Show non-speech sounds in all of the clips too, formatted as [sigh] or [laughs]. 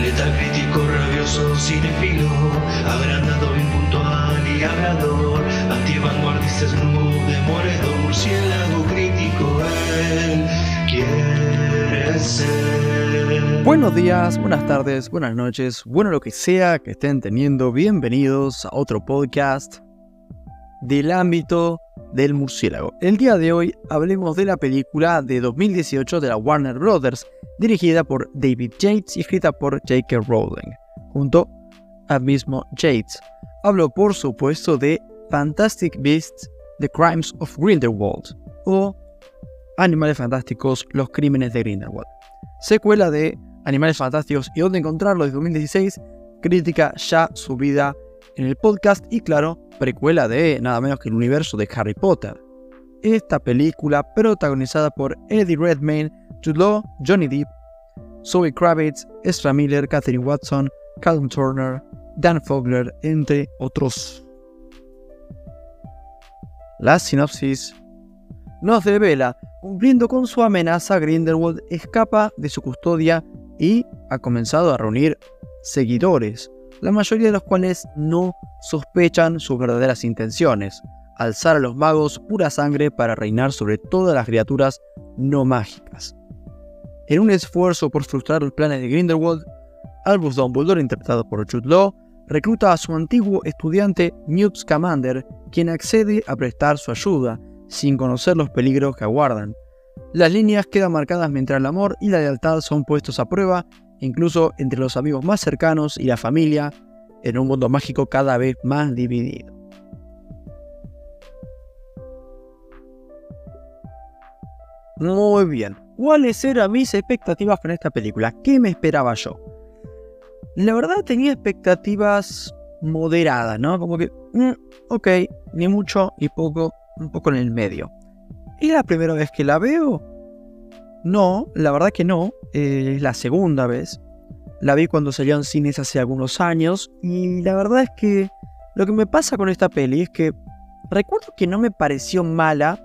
Letal crítico, rabioso, cinefilo, agrandado, impuntual y hablador, antivanguardista, snoop, demoledor, murciélago crítico, él quiere ser. Buenos días, buenas tardes, buenas noches, bueno lo que sea que estén teniendo, bienvenidos a otro podcast del ámbito del murciélago. El día de hoy hablemos de la película de 2018 de la Warner Brothers, dirigida por David Yates y escrita por J.K. Rowling, junto al mismo Yates. Hablo por supuesto de Fantastic Beasts, The Crimes of Grindelwald, o Animales Fantásticos, Los Crímenes de Grindelwald. Secuela de Animales Fantásticos y dónde encontrarlos de 2016, crítica ya subida en el podcast y claro, precuela de nada menos que el universo de Harry Potter. Esta película protagonizada por Eddie Redmayne, Jude Law, Johnny Depp, Zoe Kravitz, Ezra Miller, Katherine Watson, Callum Turner, Dan Fogler, entre otros. La sinopsis nos revela, cumpliendo con su amenaza, Grindelwald escapa de su custodia y ha comenzado a reunir seguidores, la mayoría de los cuales no sospechan sus verdaderas intenciones, alzar a los magos pura sangre para reinar sobre todas las criaturas no mágicas. En un esfuerzo por frustrar los planes de Grindelwald, Albus Dumbledore, interpretado por Jude Law, recluta a su antiguo estudiante Newt Scamander, quien accede a prestar su ayuda, sin conocer los peligros que aguardan. Las líneas quedan marcadas mientras el amor y la lealtad son puestos a prueba, incluso entre los amigos más cercanos y la familia, en un mundo mágico cada vez más dividido. Muy bien, ¿cuáles eran mis expectativas con esta película? ¿Qué me esperaba yo? La verdad tenía expectativas moderadas, ¿no? Como que, mm, ok, ni mucho ni poco, un poco en el medio. ¿Es la primera vez que la veo? No, la verdad que no, eh, es la segunda vez. La vi cuando salió en cines hace algunos años y la verdad es que lo que me pasa con esta peli es que recuerdo que no me pareció mala,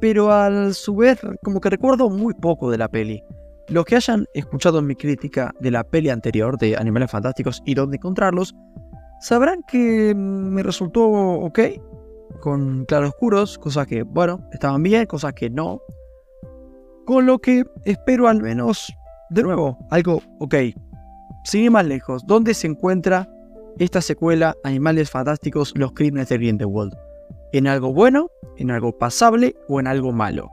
pero a su vez como que recuerdo muy poco de la peli. Los que hayan escuchado mi crítica de la peli anterior de Animales Fantásticos y dónde encontrarlos, sabrán que me resultó ok, con claroscuros, cosas que, bueno, estaban bien, cosas que no. Con lo que espero al menos, de nuevo, algo ok. Sin ir más lejos, ¿dónde se encuentra esta secuela Animales Fantásticos, Los Crímenes de Grindelwald? ¿En algo bueno, en algo pasable o en algo malo?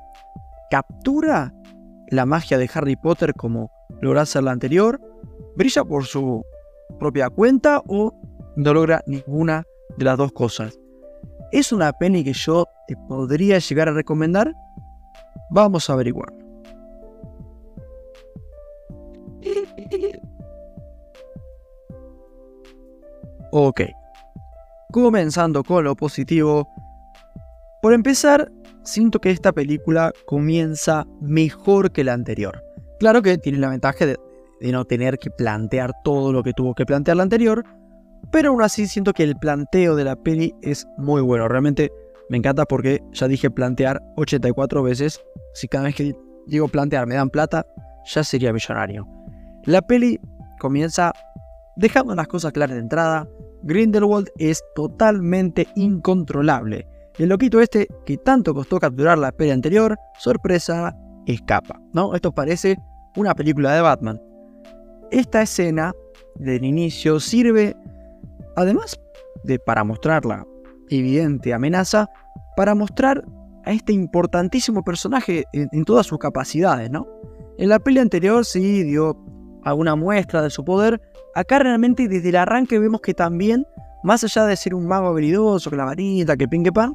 ¿Captura la magia de Harry Potter como logra hacer la anterior? ¿Brilla por su propia cuenta o no logra ninguna de las dos cosas? ¿Es una peli que yo te podría llegar a recomendar? Vamos a averiguar. Ok. Comenzando con lo positivo. Por empezar, siento que esta película comienza mejor que la anterior. Claro que tiene la ventaja de, no tener que plantear todo lo que tuvo que plantear la anterior, pero aún así siento que el planteo de la peli es muy bueno. Realmente me encanta porque ya dije plantear 84 veces. Si cada vez que digo plantear me dan plata, ya sería millonario. La peli comienza dejando las cosas claras de entrada. Grindelwald es totalmente incontrolable. El loquito este, que tanto costó capturar la peli anterior, sorpresa, escapa. ¿no? Esto parece una película de Batman. Esta escena del inicio sirve, además de para mostrar la evidente amenaza, para mostrar a este importantísimo personaje en, todas sus capacidades, ¿no? En la peli anterior sí dio alguna muestra de su poder, acá realmente desde el arranque vemos que también, más allá de ser un mago habilidoso, que la varita, que ping pan,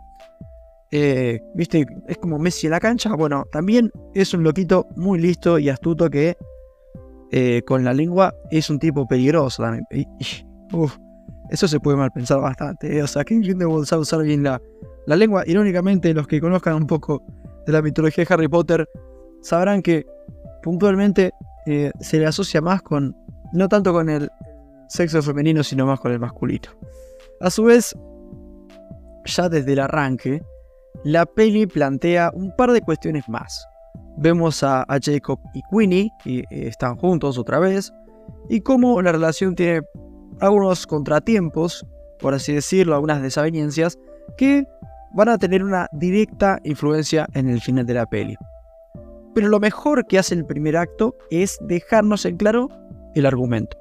eh, viste, es como Messi en la cancha, bueno, también es un loquito muy listo y astuto que eh, con la lengua es un tipo peligroso también. Eso se puede mal pensar bastante, eh, o sea, que Grindelwald sabe usar bien la, la lengua. Irónicamente, los que conozcan un poco de la mitología de Harry Potter sabrán que puntualmente se le asocia más con, no tanto con el sexo femenino, sino más con el masculino. A su vez, ya desde el arranque, la peli plantea un par de cuestiones más. Vemos a, Jacob y Queenie, y están juntos otra vez. y cómo la relación tiene algunos contratiempos, por así decirlo, algunas desavenencias, que van a tener una directa influencia en el final de la peli. Pero lo mejor que hace el primer acto es dejarnos en claro el argumento.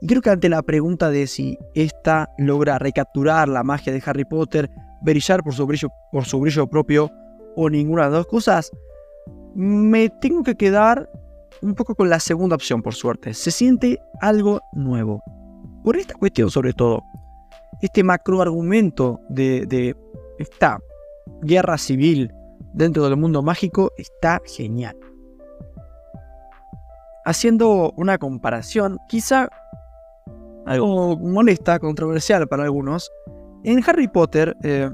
Y creo que ante la pregunta de si esta logra recapturar la magia de Harry Potter, brillar por su brillo, por su brillo propio o ninguna de las dos cosas, me tengo que quedar un poco con la segunda opción, por suerte. Se siente algo nuevo. Por esta cuestión, sobre todo, este macro argumento de, de esta guerra civil dentro del mundo mágico está genial. Haciendo una comparación, quizá algo molesta, controversial para algunos, en Harry Potter eh,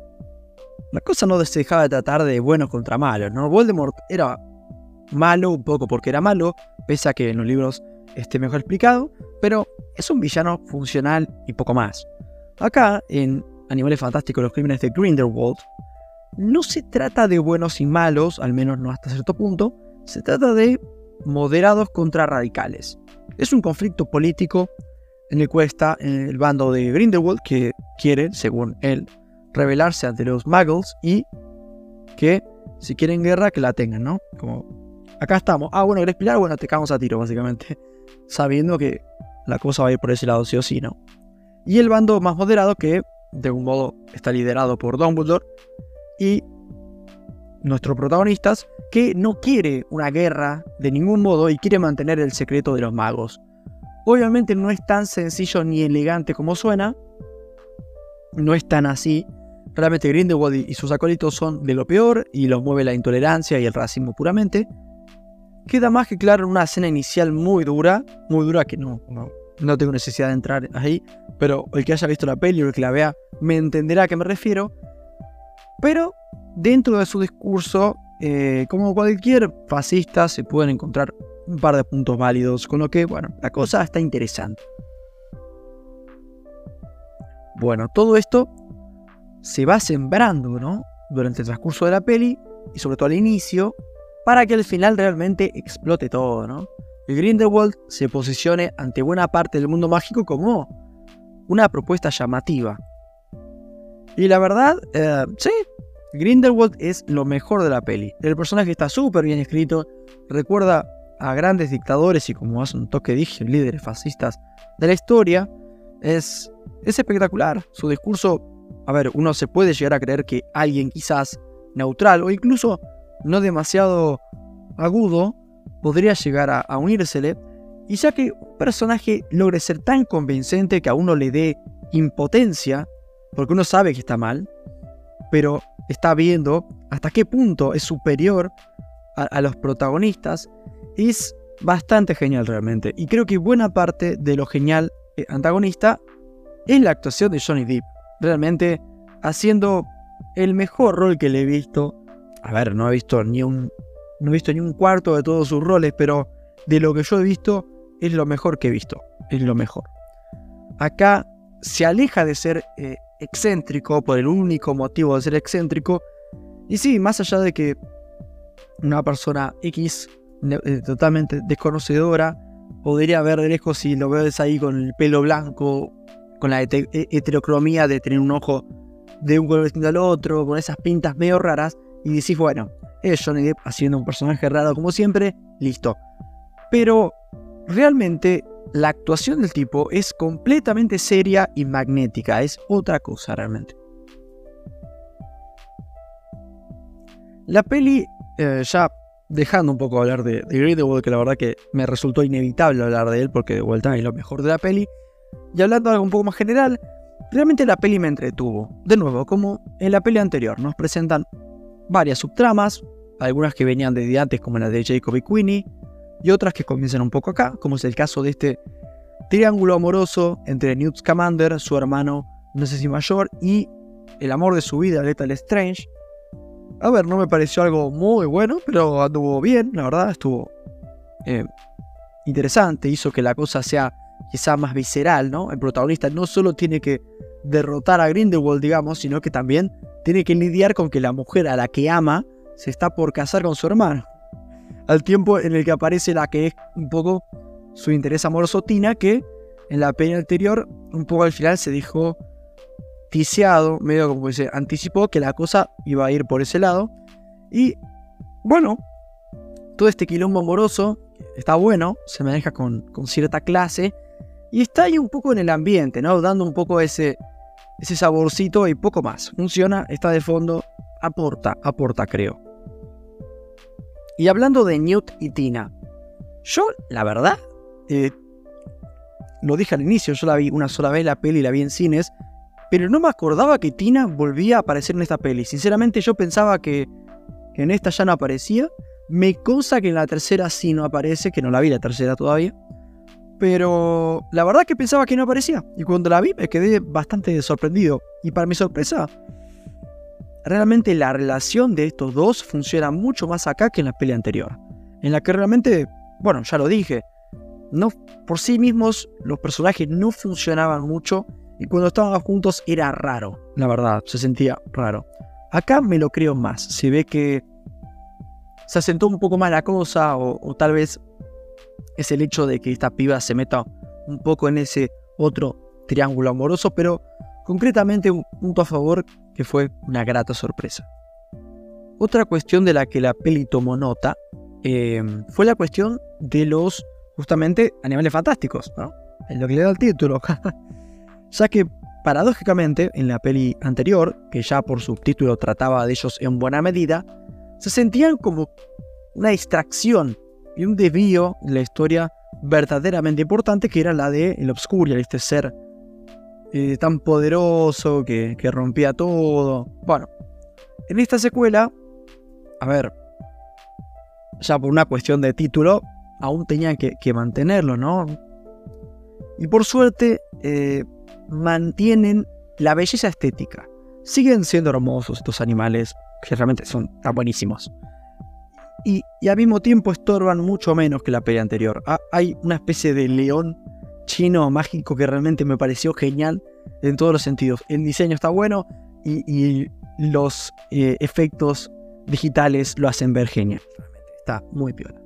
la cosa no se dejaba de tratar de buenos contra malos, ¿no? Voldemort era malo un poco porque era malo, pese a que en los libros esté mejor explicado, pero es un villano funcional y poco más. Acá, en Animales Fantásticos, los crímenes de Grindelwald, no se trata de buenos y malos, al menos no hasta cierto punto, se trata de moderados contra radicales. Es un conflicto político en el cual está el bando de Grindelwald que quiere, según él, rebelarse ante los muggles y que si quieren guerra que la tengan, ¿no? Como acá estamos. Ah, bueno, ¿querés pelear? Bueno, te cagamos a tiro, básicamente. Sabiendo que la cosa va a ir por ese lado, sí o sí, ¿no? Y el bando más moderado que, de un modo, está liderado por Dumbledore, y nuestros protagonistas, que no quiere una guerra de ningún modo y quiere mantener el secreto de los magos. Obviamente no es tan sencillo ni elegante como suena, no es tan así. Realmente Grindelwald y sus acólitos son de lo peor y los mueve la intolerancia y el racismo puramente. Queda más que claro una escena inicial muy dura, muy dura que no, no, no tengo necesidad de entrar ahí, pero el que haya visto la peli o el que la vea me entenderá a qué me refiero pero dentro de su discurso, eh, como cualquier fascista, se pueden encontrar un par de puntos válidos, con lo que, bueno, la cosa está interesante. Bueno, todo esto se va sembrando, ¿no? Durante el transcurso de la peli y sobre todo al inicio, para que al final realmente explote todo, ¿no? El Grindelwald se posicione ante buena parte del mundo mágico como una propuesta llamativa, y la verdad, eh, sí, Grindelwald es lo mejor de la peli. El personaje está súper bien escrito, recuerda a grandes dictadores y como hace un toque dije, líderes fascistas de la historia. Es, es espectacular. Su discurso, a ver, uno se puede llegar a creer que alguien quizás neutral o incluso no demasiado agudo podría llegar a, a unírsele. Y ya que un personaje logre ser tan convincente que a uno le dé impotencia porque uno sabe que está mal, pero está viendo hasta qué punto es superior a, los protagonistas, es bastante genial realmente. Y creo que buena parte de lo genial eh, antagonista es la actuación de Johnny Depp. Realmente haciendo el mejor rol que le he visto. A ver, no he visto ni un, no he visto ni un cuarto de todos sus roles, pero de lo que yo he visto es lo mejor que he visto. Es lo mejor. Acá se aleja de ser eh, excéntrico, por el único motivo de ser excéntrico. Y sí, más allá de que una persona X eh, totalmente desconocedora podría ver de lejos si lo ves ahí con el pelo blanco, con la heterocromía de tener un ojo de un color distinto al otro, con esas pintas medio raras, y decís, bueno, es Johnny Depp haciendo un personaje raro como siempre, listo. Pero realmente la actuación del tipo es completamente seria y magnética, es otra cosa realmente. La peli, eh, ya dejando un poco hablar de, de que la verdad que me resultó inevitable hablar de él, porque de vuelta es lo mejor de la peli, y hablando de algo un poco más general, realmente la peli me entretuvo. De nuevo, como en la peli anterior, nos presentan varias subtramas, algunas que venían desde antes como la de Jacob y Queenie, y otras que comienzan un poco acá, como es el caso de este triángulo amoroso entre Newt Scamander, su hermano, no sé si mayor, y el amor de su vida, Lethal Strange. A ver, no me pareció algo muy bueno, pero anduvo bien, la verdad, estuvo eh, interesante, hizo que la cosa sea quizá más visceral, ¿no? El protagonista no solo tiene que derrotar a Grindelwald, digamos, sino que también tiene que lidiar con que la mujer a la que ama se está por casar con su hermano al tiempo en el que aparece la que es un poco su interés amoroso Tina, que en la peli anterior, un poco al final se dijo ticiado, medio como se anticipó que la cosa iba a ir por ese lado. Y bueno, todo este quilombo amoroso está bueno, se maneja con, con cierta clase y está ahí un poco en el ambiente, ¿no? Dando un poco ese, ese saborcito y poco más. Funciona, está de fondo, aporta, aporta creo. Y hablando de Newt y Tina, yo la verdad, eh, lo dije al inicio, yo la vi una sola vez la peli, la vi en cines, pero no me acordaba que Tina volvía a aparecer en esta peli. Sinceramente yo pensaba que, que en esta ya no aparecía. Me cosa que en la tercera sí no aparece, que no la vi la tercera todavía. Pero la verdad que pensaba que no aparecía. Y cuando la vi me quedé bastante sorprendido. Y para mi sorpresa, realmente la relación de estos dos funciona mucho más acá que en la peli anterior. En la que realmente, bueno, ya lo dije, no, por sí mismos los personajes no funcionaban mucho y cuando estaban juntos era raro, la verdad, se sentía raro. Acá me lo creo más, se ve que se asentó un poco más la cosa o tal vez es el hecho de que esta piba se meta un poco en ese otro triángulo amoroso, pero concretamente un punto a favor que fue una grata sorpresa. Otra cuestión de la que la peli tomó nota eh, fue la cuestión de los, justamente, animales fantásticos, ¿no? En lo que le da el título. [laughs] ya que, paradójicamente, en la peli anterior, que ya por subtítulo trataba de ellos en buena medida, se sentían como una distracción y un desvío en la historia verdaderamente importante que era la de el Obscurial, este ser eh, tan poderoso que, rompía todo. Bueno, en esta secuela, a ver, ya por una cuestión de título, aún tenían que, mantenerlo, ¿no? Y por suerte, eh, mantienen la belleza estética. Siguen siendo hermosos estos animales, que realmente son tan buenísimos y, al mismo tiempo estorban mucho menos que la peli anterior. Ah, hay una especie de león chino mágico que realmente me pareció genial en todos los sentidos. El diseño está bueno y, los eh, efectos digitales lo hacen ver genial. está muy piola.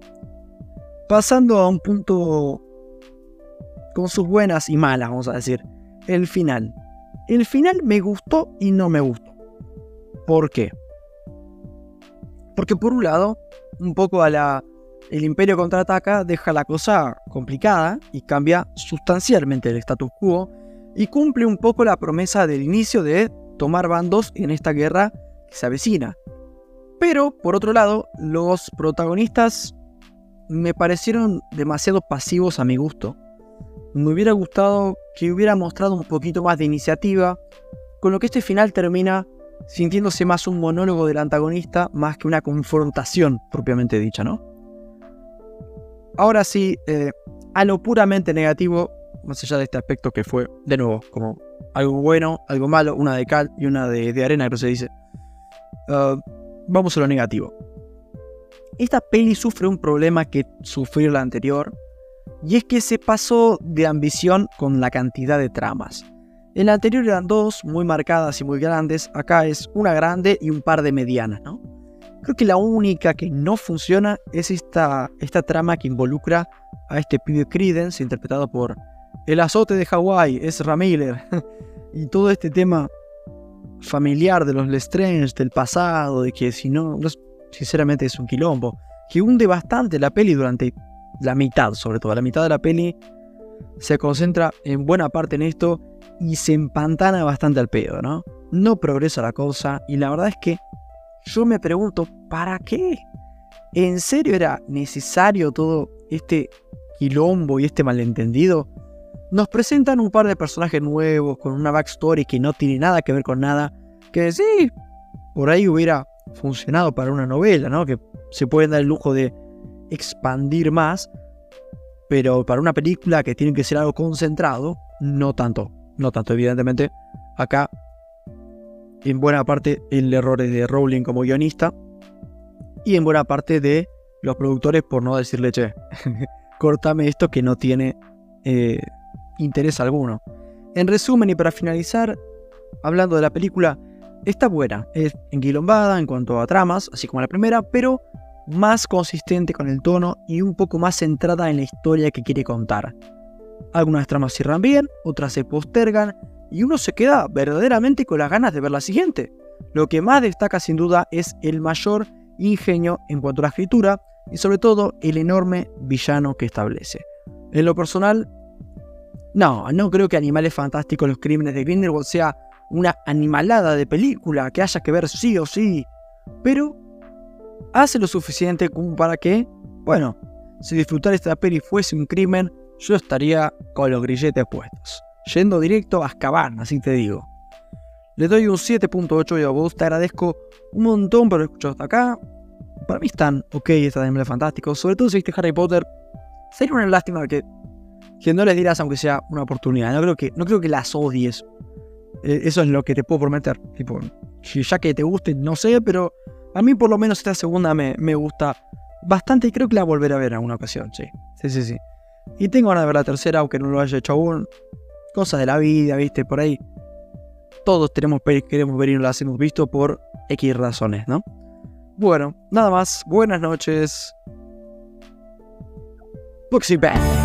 Pasando a un punto con sus buenas y malas, vamos a decir. El final. El final me gustó y no me gustó. ¿Por qué? Porque por un lado, un poco a la... El imperio contraataca deja la cosa complicada y cambia sustancialmente el status quo y cumple un poco la promesa del inicio de tomar bandos en esta guerra que se avecina. Pero, por otro lado, los protagonistas me parecieron demasiado pasivos a mi gusto. Me hubiera gustado que hubiera mostrado un poquito más de iniciativa, con lo que este final termina sintiéndose más un monólogo del antagonista más que una confrontación propiamente dicha, ¿no? Ahora sí, eh, a lo puramente negativo, más allá de este aspecto que fue, de nuevo, como algo bueno, algo malo, una de cal y una de, arena, que se dice. Uh, vamos a lo negativo. Esta peli sufre un problema que sufrió la anterior, y es que se pasó de ambición con la cantidad de tramas. En la anterior eran dos muy marcadas y muy grandes, acá es una grande y un par de medianas, ¿no? Creo que la única que no funciona es esta, trama que involucra a este pibe Credence, interpretado por el azote de Hawái, es Miller, [laughs] y todo este tema familiar de los Lestrange, del pasado, de que si no, sinceramente es un quilombo, que hunde bastante la peli durante la mitad, sobre todo la mitad de la peli se concentra en buena parte en esto y se empantana bastante al pedo, ¿no? No progresa la cosa y la verdad es que yo me pregunto, ¿para qué? ¿En serio era necesario todo este quilombo y este malentendido? Nos presentan un par de personajes nuevos con una backstory que no tiene nada que ver con nada, que sí, por ahí hubiera funcionado para una novela, ¿no? Que se pueden dar el lujo de expandir más, pero para una película que tiene que ser algo concentrado, no tanto. No tanto, evidentemente. Acá, en buena parte, el error es de Rowling como guionista. Y en buena parte de los productores por no decirle, che, [laughs] cortame esto que no tiene eh, interés alguno. En resumen y para finalizar, hablando de la película, está buena. Es enquilombada en cuanto a tramas, así como la primera, pero más consistente con el tono y un poco más centrada en la historia que quiere contar. Algunas tramas cierran bien, otras se postergan y uno se queda verdaderamente con las ganas de ver la siguiente. Lo que más destaca sin duda es el mayor ingenio en cuanto a la escritura y sobre todo el enorme villano que establece. En lo personal, no, no creo que Animales Fantásticos, los crímenes de Grindelwald sea una animalada de película que haya que ver sí o sí, pero hace lo suficiente como para que, bueno, si disfrutar esta peli fuese un crimen, yo estaría con los grilletes puestos, yendo directo a Azkaban, así te digo. Le doy un 7.8 y a vos te agradezco un montón por escuchar hasta acá. Para mí están ok estas Animales Fantásticos, sobre todo si viste Harry Potter. Sería una lástima que, que no les dirás aunque sea una oportunidad. No creo que, no creo que las odies. Eh, eso es lo que te puedo prometer. Tipo, ya que te guste, no sé, pero a mí por lo menos esta segunda me, me gusta bastante y creo que la volveré a ver en alguna ocasión, sí. Sí, sí, sí. Y tengo ganas de ver la tercera, aunque no lo haya hecho aún. Cosas de la vida, viste, por ahí. Todos tenemos pelis que queremos ver y no las hemos visto por X razones, ¿no? Bueno, nada más. Buenas noches. Booksy Bang.